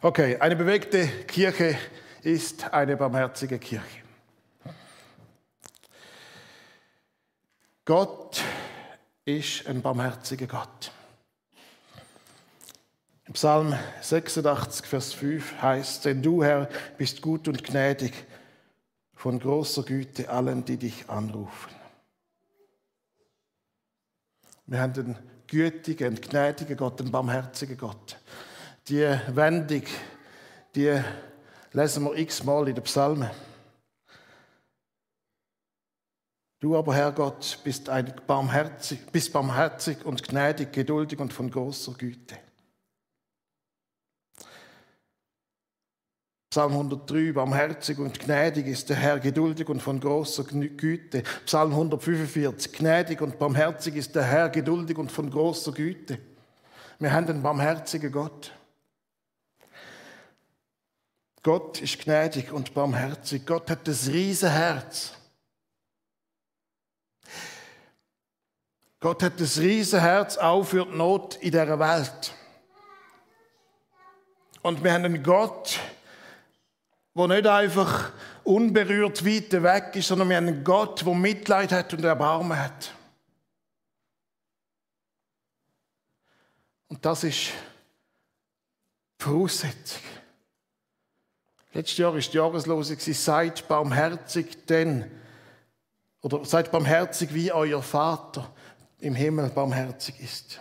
Okay, eine bewegte Kirche ist eine barmherzige Kirche. Gott ist ein barmherziger Gott. Im Psalm 86, Vers 5 heißt, denn du, Herr, bist gut und gnädig, von großer Güte allen, die dich anrufen. Wir haben einen gütigen, gnädigen Gott, einen barmherzigen Gott. Die Wendung, die lesen wir x-mal in den Psalmen. Du aber, Herr Gott, bist, ein barmherzig, bist barmherzig und gnädig, geduldig und von großer Güte. Psalm 103, barmherzig und gnädig ist der Herr, geduldig und von großer Güte. Psalm 145, gnädig und barmherzig ist der Herr, geduldig und von großer Güte. Wir haben einen barmherzigen Gott. Gott ist gnädig und barmherzig. Gott hat das Riesenherz. Gott hat das Riesenherz auch für die Not in dieser Welt. Und wir haben einen Gott, wo nicht einfach unberührt weit weg ist, sondern wir haben einen Gott, der Mitleid hat und Erbarmen hat. Und das ist die Voraussetzung. Letztes Jahr ist die Jahreslose, seid barmherzig, denn, oder seid barmherzig, wie euer Vater im Himmel barmherzig ist.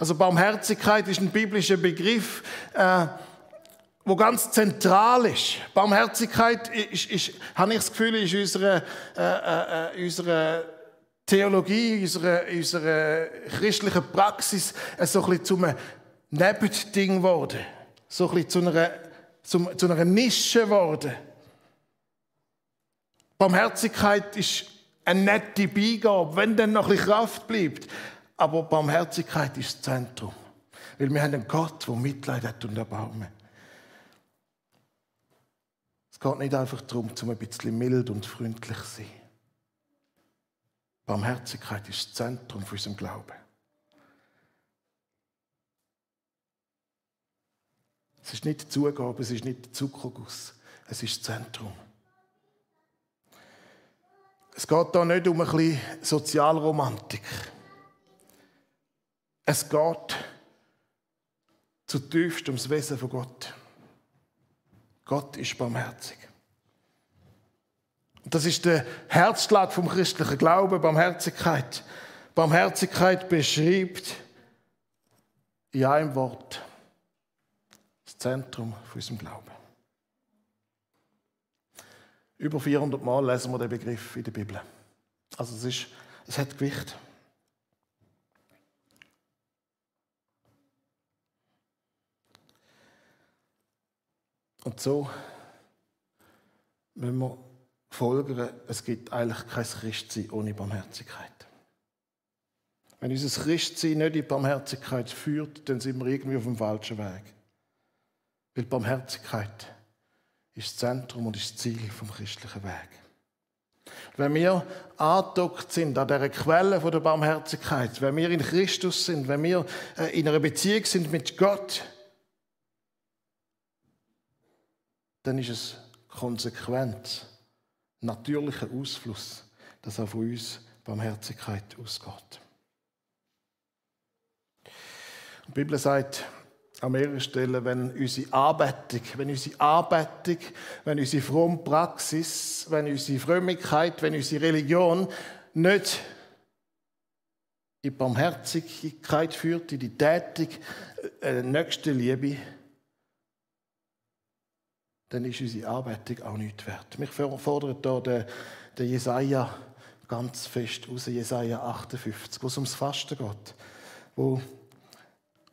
Also Barmherzigkeit ist ein biblischer Begriff, äh, wo ganz zentral ist. Barmherzigkeit ist, ist, habe ich das Gefühl, ist unsere, äh, äh, unsere Theologie, unsere, unsere christliche Praxis äh, so ein bisschen zum Nebending geworden. So ein bisschen zu einer, zum, zu einer Nische geworden. Barmherzigkeit ist eine nette Beigabe, wenn dann noch ein bisschen Kraft bleibt. Aber Barmherzigkeit ist das Zentrum. Weil wir haben einen Gott, der Mitleid hat und Erbarmen. Es geht nicht einfach darum, zum ein bisschen mild und freundlich zu sein. Barmherzigkeit ist das Zentrum für unseren Glauben. Es ist nicht die Zugabe, es ist nicht der Zuckerguss, es ist das Zentrum. Es geht hier nicht um ein bisschen Sozialromantik. Es geht zutiefst ums Wesen von Gott. Gott ist barmherzig. Das ist der Herzschlag vom christlichen Glauben, Barmherzigkeit. Barmherzigkeit beschreibt in einem Wort Zentrum von unserem Glauben. Über 400 Mal lesen wir den Begriff in der Bibel. Also es, ist, es hat Gewicht. Und so müssen wir folgern, es gibt eigentlich kein Christsein ohne Barmherzigkeit. Wenn unser Christsein nicht in Barmherzigkeit führt, dann sind wir irgendwie auf dem falschen Weg. Weil Barmherzigkeit ist das Zentrum und ist das Ziel vom christlichen Weg. Wenn wir angedockt sind an dieser Quelle der Barmherzigkeit, wenn wir in Christus sind, wenn wir äh, in einer Beziehung sind mit Gott, dann ist es konsequent, natürlicher Ausfluss, dass auch von uns Barmherzigkeit ausgeht. Die Bibel sagt an mehreren Stellen, wenn unsere Anbetung, wenn unsere Anbetung, wenn unsere fromme Praxis, wenn unsere Frömmigkeit, wenn unsere Religion nicht in Barmherzigkeit führt, in die Tätig, äh, nächste Liebe, dann ist unsere Arbeitung auch nicht wert. Mich fordert hier der, der Jesaja ganz fest aus, Jesaja 58, wo es ums Fasten geht, wo,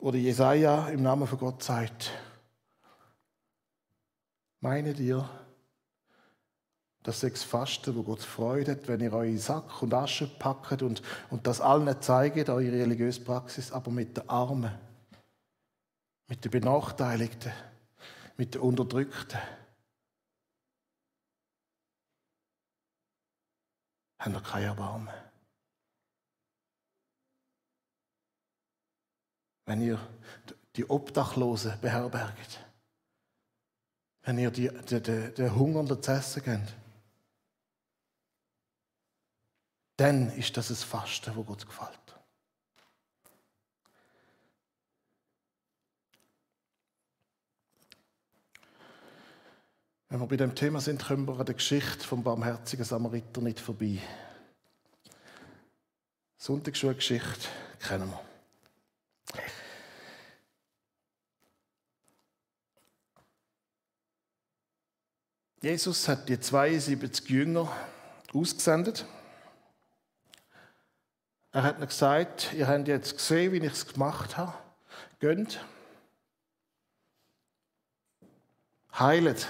wo der Jesaja im Namen von Gott sagt, meint ihr, dass das Fasten, wo Gott Freude hat, wenn ihr euren Sack und Asche packt und, und das allen zeigt, eure religiöse Praxis, aber mit den Armen, mit den Benachteiligten, mit den Unterdrückten. Haben wir kein Erbarmen. Wenn ihr die Obdachlosen beherbergt. Wenn ihr die, den, den, den Hungernden zu essen gebt. Dann ist das ein Fasten, wo Gott gefällt. Wenn wir bei dem Thema sind, kommen wir an der Geschichte vom barmherzigen Samariter nicht vorbei. Sonntagsschulgeschichte kennen wir. Jesus hat die 72 Jünger ausgesendet. Er hat ihnen gesagt, ihr habt jetzt gesehen, wie ich es gemacht habe. Gönnt. Heilet.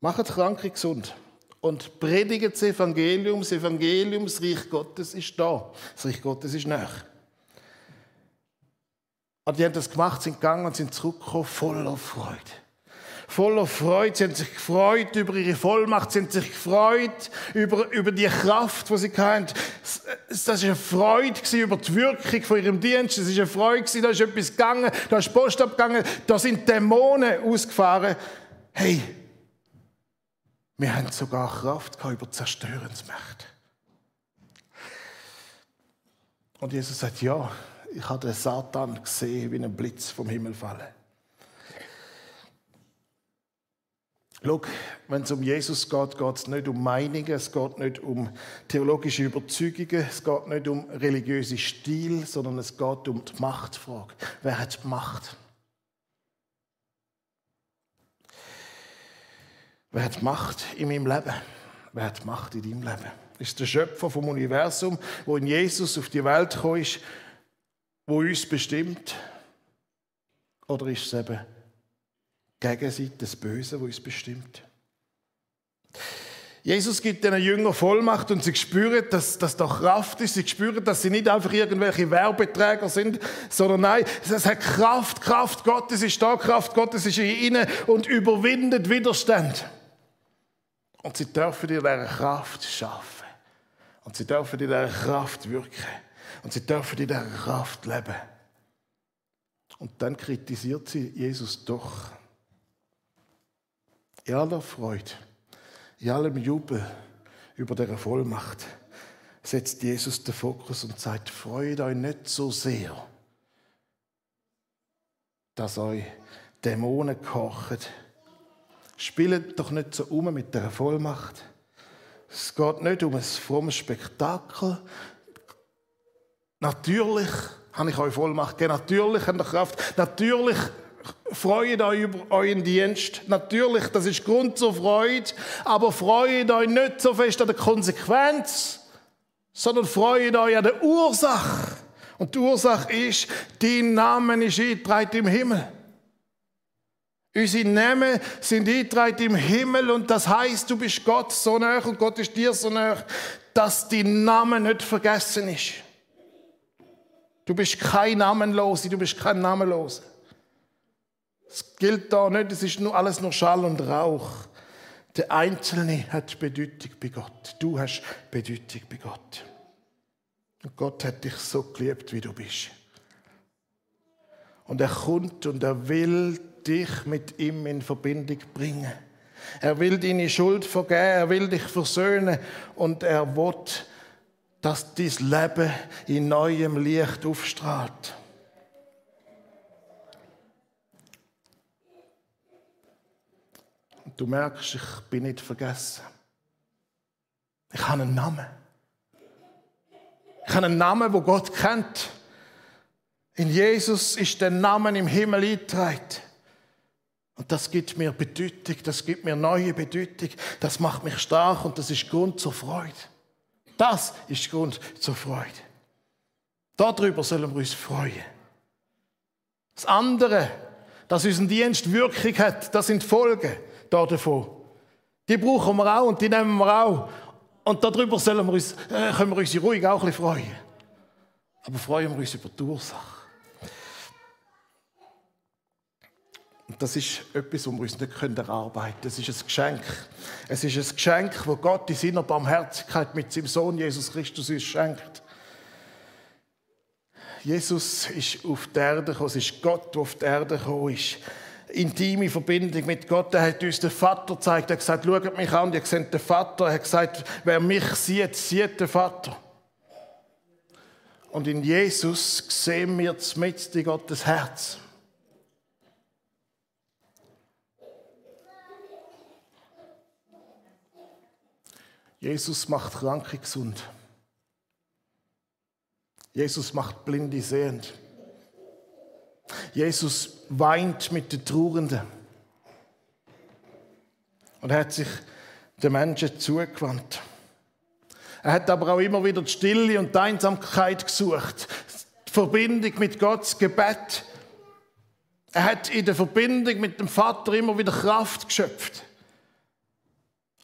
Macht Kranke gesund. Und predigt das Evangelium. Das Evangelium, das Reich Gottes ist da. Das Reich Gottes ist nach. Und die haben das gemacht, sind gegangen und sind zurückgekommen voller Freude voller Freude. Sie haben sich gefreut über ihre Vollmacht. Sie haben sich gefreut über, über die Kraft, die sie hatten. Das war eine Freude über die Wirkung von ihrem Dienst. Es war eine Freude, da ist etwas gegangen, da ist Post abgegangen, da sind Dämonen ausgefahren. Hey, wir haben sogar Kraft über Zerstörensmächte. Und Jesus sagt, ja, ich habe den Satan gesehen, wie ein Blitz vom Himmel fallen. Schau, wenn es um Jesus geht, geht es nicht um Meinungen, es geht nicht um theologische Überzeugungen, es geht nicht um religiöse Stil, sondern es geht um die Machtfrage. Wer hat die Macht? Wer hat Macht in meinem Leben? Wer hat Macht in deinem Leben? Ist der Schöpfer vom Universum, wo in Jesus auf die Welt gekommen ist, wo uns bestimmt? Oder ist es eben Gegenseite des Bösen, wo uns bestimmt. Jesus gibt den Jüngern Vollmacht und sie spüren, dass das doch Kraft ist. Sie spüren, dass sie nicht einfach irgendwelche Werbeträger sind, sondern nein, es hat Kraft. Kraft Gottes ist da, Kraft Gottes ist in ihnen und überwindet Widerstand. Und sie dürfen in dieser Kraft schaffen. Und sie dürfen in dieser Kraft wirken. Und sie dürfen in dieser Kraft leben. Und dann kritisiert sie Jesus doch. In aller Freude, in allem Jubel über der Vollmacht setzt Jesus den Fokus und sagt, freut euch nicht so sehr, dass euch Dämonen kochen. Spielt doch nicht so um mit der Vollmacht. Es geht nicht um ein frommes Spektakel. Natürlich habe ich euch Vollmacht gegeben. Natürlich habt ihr Kraft. Natürlich freut euch über euren Dienst. Natürlich, das ist Grund zur Freude, aber freut euch nicht so fest an der Konsequenz, sondern freut euch an der Ursache. Und die Ursache ist, dein Name ist eingetragen im Himmel. Unsere Namen sind eingetragen im Himmel und das heißt, du bist Gott so nah und Gott ist dir so nah, dass dein Name nicht vergessen ist. Du bist kein Namenloser, du bist kein Namenloser. Es gilt da nicht, es ist nur alles nur Schall und Rauch. Der Einzelne hat Bedeutung bei Gott. Du hast Bedeutung bei Gott. Und Gott hat dich so geliebt, wie du bist. Und er kommt und er will dich mit ihm in Verbindung bringen. Er will deine Schuld vergeben, er will dich versöhnen und er will, dass dein Leben in neuem Licht aufstrahlt. Du merkst, ich bin nicht vergessen. Ich habe einen Namen. Ich habe einen Namen, wo Gott kennt. In Jesus ist der Name im Himmel eingetragen. Und das gibt mir Bedeutung, das gibt mir neue Bedeutung, das macht mich stark und das ist Grund zur Freude. Das ist Grund zur Freude. Darüber sollen wir uns freuen. Das andere, dass unser Dienst Wirkung hat, das sind Folgen davon. Die brauchen wir auch und die nehmen wir auch. Und darüber sollen wir uns, äh, können wir uns ruhig auch ein bisschen freuen. Aber freuen wir uns über die Ursache. Und das ist etwas, wo wir uns nicht erarbeiten können. Das ist ein Geschenk. Es ist ein Geschenk, das Gott in seiner Barmherzigkeit mit seinem Sohn Jesus Christus uns schenkt. Jesus ist auf die Erde gekommen, es ist Gott, der auf die Erde gekommen ist. Intime Verbindung mit Gott. Er hat uns den Vater gezeigt. Er hat gesagt, schaut mich an, ihr seht den Vater. Er hat gesagt, wer mich sieht, sieht den Vater. Und in Jesus sehen wir mit in Gottes Herz. Jesus macht Kranke gesund. Jesus macht Blinde sehend. Jesus weint mit den Trauernden. Und er hat sich den Menschen zugewandt. Er hat aber auch immer wieder die Stille und die Einsamkeit gesucht. Die Verbindung mit Gottes Gebet. Er hat in der Verbindung mit dem Vater immer wieder Kraft geschöpft.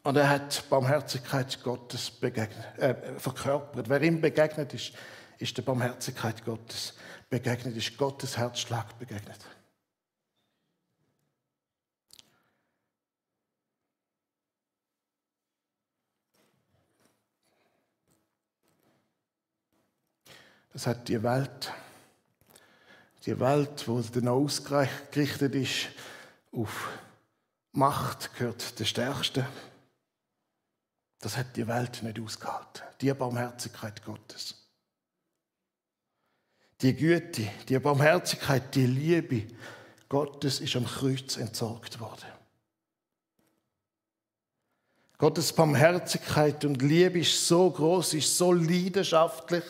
Und er hat Barmherzigkeit Gottes begegnet, äh, verkörpert. Wer ihm begegnet ist, ist der Barmherzigkeit Gottes begegnet, ist Gottes Herzschlag begegnet. Das hat die Welt, die Welt, wo dann ausgerichtet ist auf Macht, gehört der Stärkste. Das hat die Welt nicht ausgehalten. Die Barmherzigkeit Gottes. Die Güte, die Barmherzigkeit, die Liebe Gottes ist am Kreuz entsorgt worden. Gottes Barmherzigkeit und Liebe ist so groß, ist so leidenschaftlich.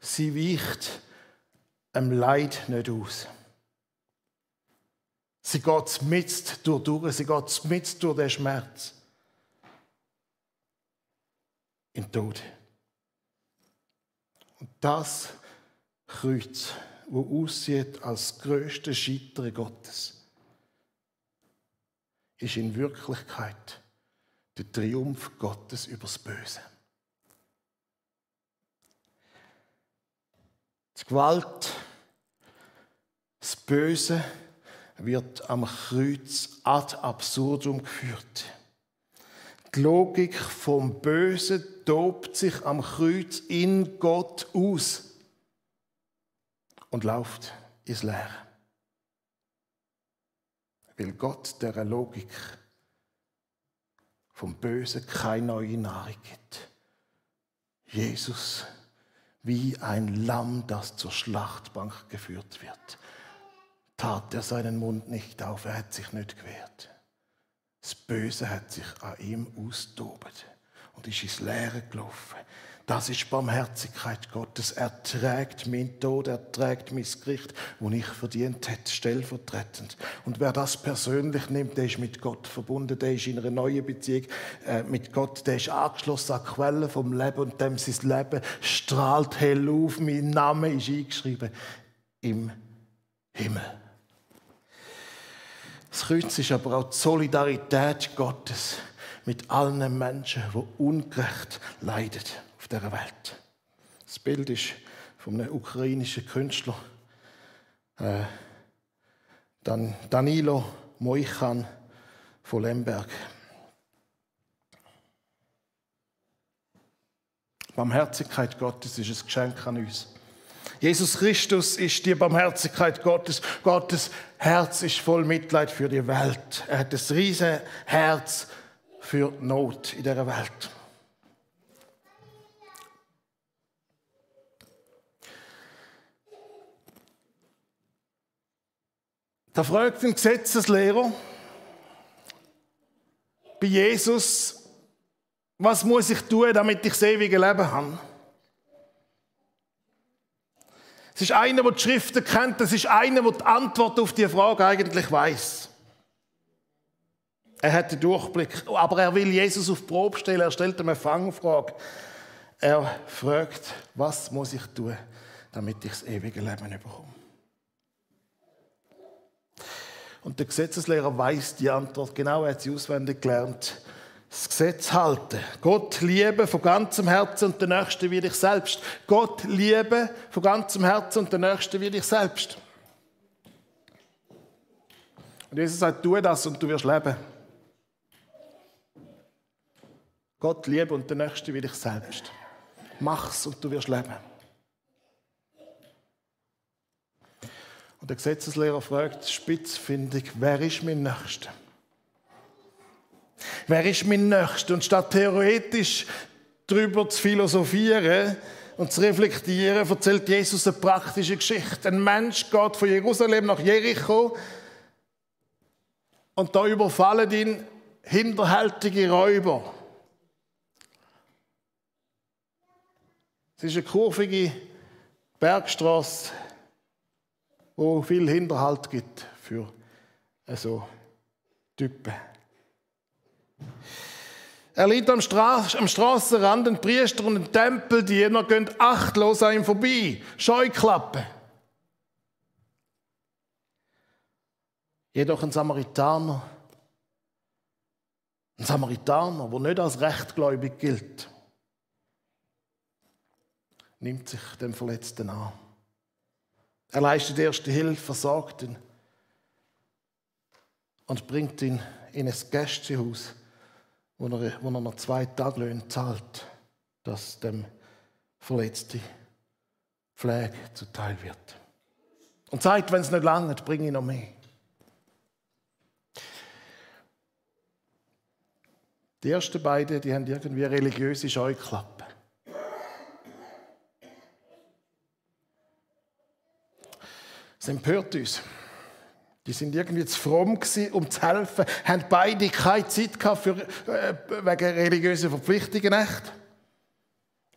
Sie weicht einem Leid nicht aus. Sie geht mit durch, sie geht mit durch den Schmerz in Tod. Das Kreuz, wo aussieht als größte Scheitern Gottes, ist in Wirklichkeit der Triumph Gottes übers Böse. Die Gewalt, das Böse wird am Kreuz ad absurdum geführt. Die Logik vom Bösen tobt sich am Kreuz in Gott aus und läuft ins Leere. Weil Gott der Logik vom Bösen keine neue Nahrung gibt. Jesus wie ein Lamm, das zur Schlachtbank geführt wird, tat er seinen Mund nicht auf, er hat sich nicht gewehrt. Das Böse hat sich an ihm austobt und ist ins Leere gelaufen. Das ist Barmherzigkeit Gottes. Er trägt meinen Tod, er trägt mein Gericht, wo ich verdient hätte, stellvertretend. Und wer das persönlich nimmt, der ist mit Gott verbunden, der ist in einer neuen Beziehung äh, mit Gott, der ist angeschlossen an die Quelle vom Leben und dem sein Leben strahlt hell auf. Mein Name ist eingeschrieben im Himmel. Das Kreuz ist aber auch die Solidarität Gottes mit allen Menschen, die ungerecht leiden auf dieser Welt. Das Bild ist von einem ukrainischen Künstler, äh, Danilo Moichan von Lemberg. Barmherzigkeit Gottes ist ein Geschenk an uns. Jesus Christus ist die Barmherzigkeit Gottes. Gottes Herz ist voll Mitleid für die Welt. Er hat das riesige Herz für Not in dieser Welt. Da fragt ein Gesetzeslehrer bei Jesus, was muss ich tun, damit ich das ewige Leben habe? Es ist einer, der die Schriften kennt. Es ist einer, der die Antwort auf die Frage eigentlich weiß. Er hat den Durchblick, aber er will Jesus auf die Probe stellen. Er stellt ihm eine Fangfrage. Er fragt, was muss ich tun, damit ich das ewige Leben bekomme? Und der Gesetzeslehrer weiß die Antwort genau, er hat sie auswendig gelernt das Gesetz halten. Gott liebe von ganzem Herzen und den Nächsten wie dich selbst. Gott liebe von ganzem Herzen und den Nächsten wie dich selbst. Und Jesus sagt, tu das und du wirst leben. Gott liebe und den Nächsten wie dich selbst. Mach's und du wirst leben. Und der Gesetzeslehrer fragt spitzfindig, wer ist mein Nächster? Wer ist mein Nächster? Und statt theoretisch darüber zu philosophieren und zu reflektieren, erzählt Jesus eine praktische Geschichte. Ein Mensch geht von Jerusalem nach Jericho und da überfallen ihn hinterhältige Räuber. Es ist eine kurvige Bergstraße, wo viel Hinterhalt gibt für so Typen. Er liegt am, Stra am Strassenrand, ein Priester und ein Tempeldiener gehen achtlos an ihm vorbei. Scheuklappe. Jedoch ein Samaritaner, ein Samaritaner, der nicht als rechtgläubig gilt, nimmt sich dem Verletzten an. Er leistet erste Hilfe, versorgt ihn und bringt ihn in ein Gästehaus, wo er, wo er noch zwei Taglöhne zahlt, dass dem Verletzten Pflege zuteil wird. Und sagt, wenn es nicht lange, bringe ich noch mehr. Die ersten beiden, die haben irgendwie religiöse Scheuklappen. Das empört uns. Die sind irgendwie zu fromm gewesen, um zu helfen, haben beide keine Zeit gehabt für, äh, wegen religiöser Verpflichtungen echt.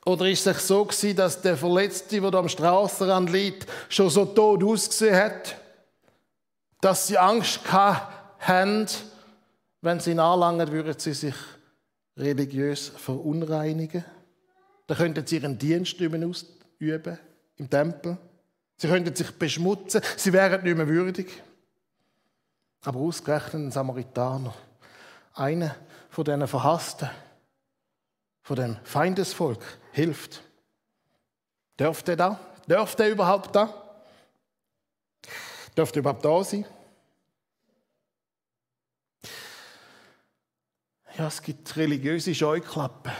Oder ist es so gewesen, dass der Verletzte, der am Strassenrand liegt, schon so tot ausgesehen hat, dass sie Angst haben, wenn sie ihn anlangen, würden sie sich religiös verunreinigen. Dann könnten sie ihren Dienst ausüben im Tempel. Sie könnten sich beschmutzen, sie wären nicht mehr würdig. Aber ausgerechnet ein Samaritaner, einer von diesen Verhassten, von dem Feindesvolk, hilft. Dürfte er da? Dürfte er überhaupt da? Dürfte er überhaupt da sein? Ja, es gibt religiöse Scheuklappen,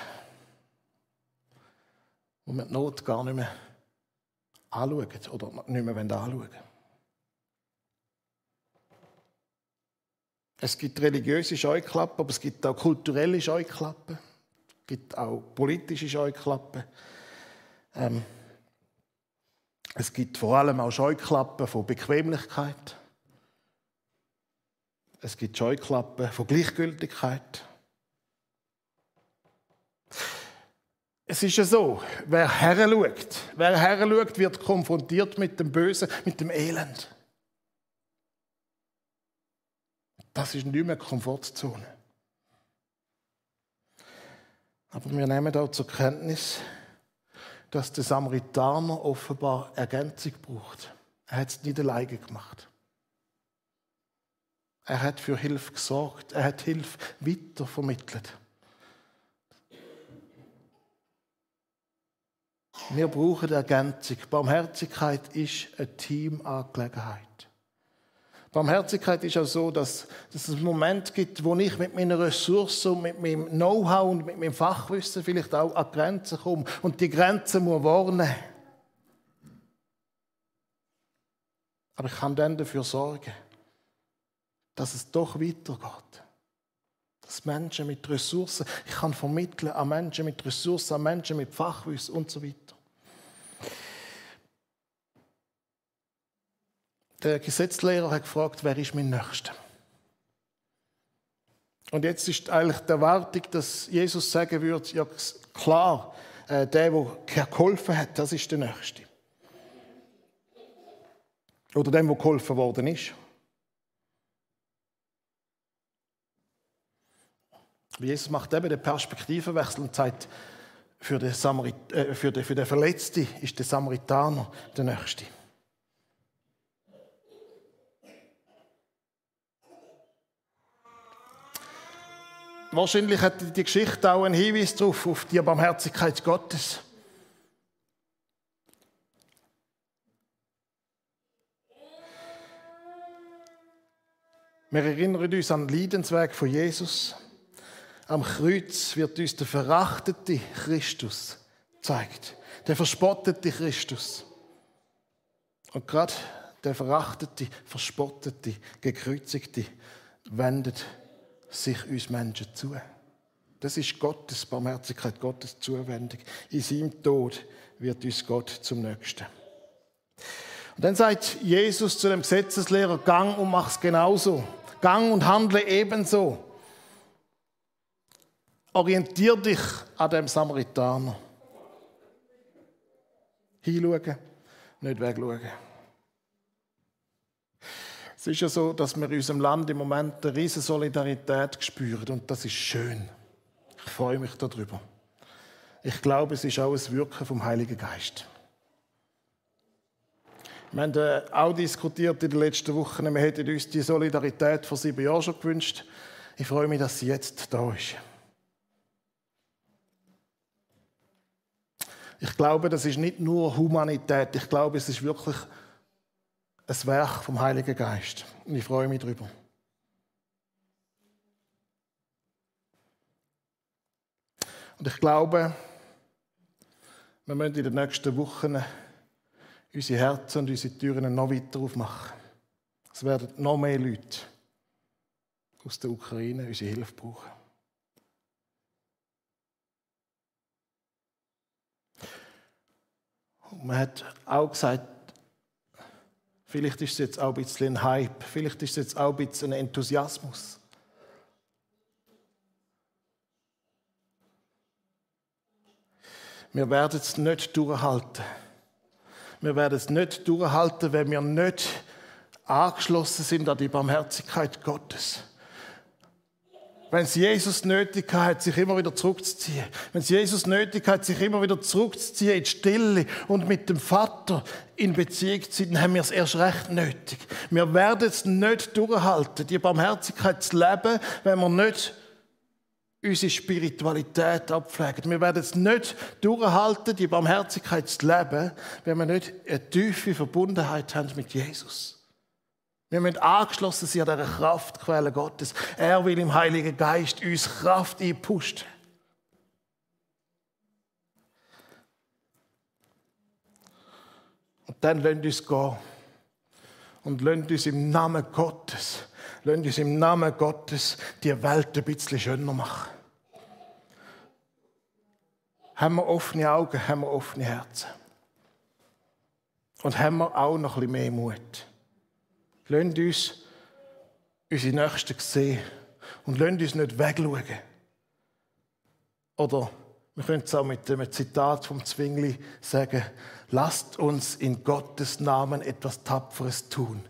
wo man die Not gar nicht mehr anschauen oder nicht mehr anschauen wollen. Es gibt religiöse Scheuklappen, aber es gibt auch kulturelle Scheuklappen. Es gibt auch politische Scheuklappen. Ähm, es gibt vor allem auch Scheuklappen von Bequemlichkeit. Es gibt Scheuklappen von Gleichgültigkeit. Es ist ja so, wer her schaut, wer her schaut, wird konfrontiert mit dem Bösen, mit dem Elend. Das ist nicht mehr Komfortzone. Aber wir nehmen auch zur Kenntnis, dass der Samaritaner offenbar Ergänzung braucht. Er hat es nicht alleine gemacht. Er hat für Hilfe gesorgt. Er hat Hilfe weitervermittelt. Wir brauchen Ergänzung. Barmherzigkeit ist eine Teamangelegenheit. Barmherzigkeit ist auch so, dass, dass es einen Moment gibt, wo ich mit meiner Ressource und mit meinem Know-how und mit meinem Fachwissen vielleicht auch an Grenzen komme und die Grenzen muss warnen. Aber ich kann dann dafür sorgen, dass es doch weitergeht. Dass Menschen mit Ressourcen, ich kann vermitteln an Menschen mit Ressourcen, an Menschen mit Fachwissen und so weiter. Der Gesetzlehrer hat gefragt, wer ist mein Nächster? Und jetzt ist eigentlich die Erwartung, dass Jesus sagen würde, ja klar, äh, der, der geholfen hat, das ist der Nächste. Oder dem, der geholfen worden ist. Jesus macht eben den Perspektivenwechsel und sagt, für den, Samarit äh, für den, für den Verletzten ist der Samaritaner der Nächste. Wahrscheinlich hat die Geschichte auch einen Hinweis darauf, auf die Barmherzigkeit Gottes. Wir erinnern uns an den Leidensweg von Jesus. Am Kreuz wird uns der verachtete Christus gezeigt. Der verspottete Christus. Und gerade der verachtete, verspottete, gekreuzigte, wendet sich uns Menschen zu. Das ist Gottes Barmherzigkeit, Gottes Zuwendung. In seinem Tod wird uns Gott zum Nächsten. Und dann sagt Jesus zu dem Gesetzeslehrer, gang und mach's genauso. Gang und handle ebenso. Orientier dich an dem Samaritaner. Hinschauen, nicht wegschauen. Es ist ja so, dass wir in unserem Land im Moment eine riesige Solidarität spüren und das ist schön. Ich freue mich darüber. Ich glaube, es ist auch ein Wirken vom Heiligen Geist. Wir haben äh, auch diskutiert in den letzten Wochen, wir hätten uns die Solidarität vor sieben Jahren schon gewünscht. Ich freue mich, dass sie jetzt da ist. Ich glaube, das ist nicht nur Humanität, ich glaube, es ist wirklich ein Werk vom Heiligen Geist. Und ich freue mich darüber. Und ich glaube, wir müssen in den nächsten Wochen unsere Herzen und unsere Türen noch weiter aufmachen. Es werden noch mehr Leute aus der Ukraine unsere Hilfe brauchen. Und man hat auch gesagt, vielleicht ist es jetzt auch ein bisschen ein Hype, vielleicht ist es jetzt auch ein bisschen ein Enthusiasmus. Wir werden es nicht durchhalten. Wir werden es nicht durchhalten, wenn wir nicht angeschlossen sind an die Barmherzigkeit Gottes. Wenn es Jesus nötig hat, sich immer wieder zurückzuziehen. Wenn es Jesus nötig hat, sich immer wieder zurückzuziehen in die Stille und mit dem Vater in Beziehung zu sein, dann haben wir es erst recht nötig. Wir werden es nicht durchhalten, die Barmherzigkeit zu leben, wenn wir nicht unsere Spiritualität abpflegen. Wir werden es nicht durchhalten, die Barmherzigkeit zu leben, wenn wir nicht eine tiefe Verbundenheit haben mit Jesus. Wir müssen angeschlossen sein an dieser Kraftquelle Gottes. Er will im Heiligen Geist uns Kraft einpusten. Und dann lasst uns gehen. Und lasst uns im Namen Gottes, lasst uns im Namen Gottes die Welt ein bisschen schöner machen. Haben wir offene Augen, haben wir offene Herzen. Und haben wir auch noch ein bisschen mehr Mut. Lasst uns unsere Nächsten sehen und lasst uns nicht wegschauen. Oder wir können es auch mit dem Zitat vom Zwingli sagen, lasst uns in Gottes Namen etwas Tapferes tun.